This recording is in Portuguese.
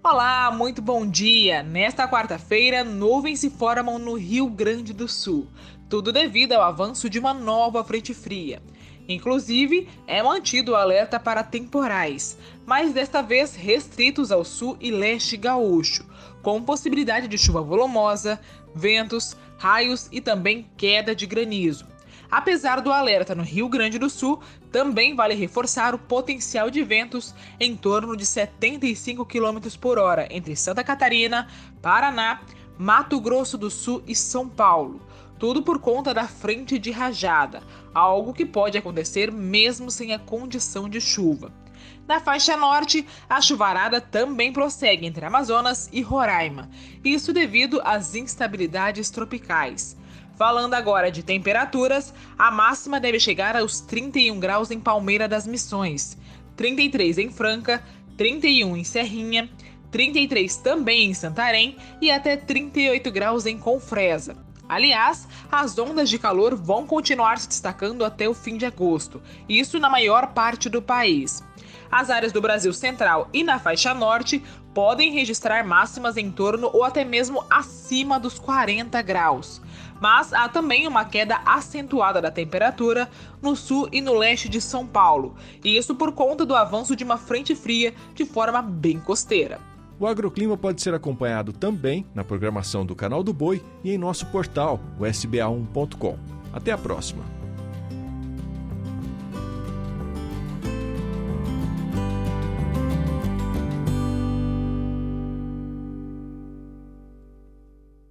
Olá, muito bom dia! Nesta quarta-feira, nuvens se formam no Rio Grande do Sul, tudo devido ao avanço de uma nova frente fria. Inclusive, é mantido o alerta para temporais, mas desta vez restritos ao sul e leste gaúcho, com possibilidade de chuva volumosa, ventos, raios e também queda de granizo. Apesar do alerta no Rio Grande do Sul, também vale reforçar o potencial de ventos em torno de 75 km por hora entre Santa Catarina, Paraná, Mato Grosso do Sul e São Paulo. Tudo por conta da frente de rajada, algo que pode acontecer mesmo sem a condição de chuva. Na faixa norte, a chuvarada também prossegue entre Amazonas e Roraima, isso devido às instabilidades tropicais. Falando agora de temperaturas, a máxima deve chegar aos 31 graus em Palmeira das Missões, 33 em Franca, 31 em Serrinha, 33 também em Santarém e até 38 graus em Confresa. Aliás, as ondas de calor vão continuar se destacando até o fim de agosto, isso na maior parte do país. As áreas do Brasil Central e na faixa norte podem registrar máximas em torno ou até mesmo acima dos 40 graus. Mas há também uma queda acentuada da temperatura no sul e no leste de São Paulo, e isso por conta do avanço de uma frente fria de forma bem costeira. O agroclima pode ser acompanhado também na programação do Canal do Boi e em nosso portal, o sba1.com. Até a próxima!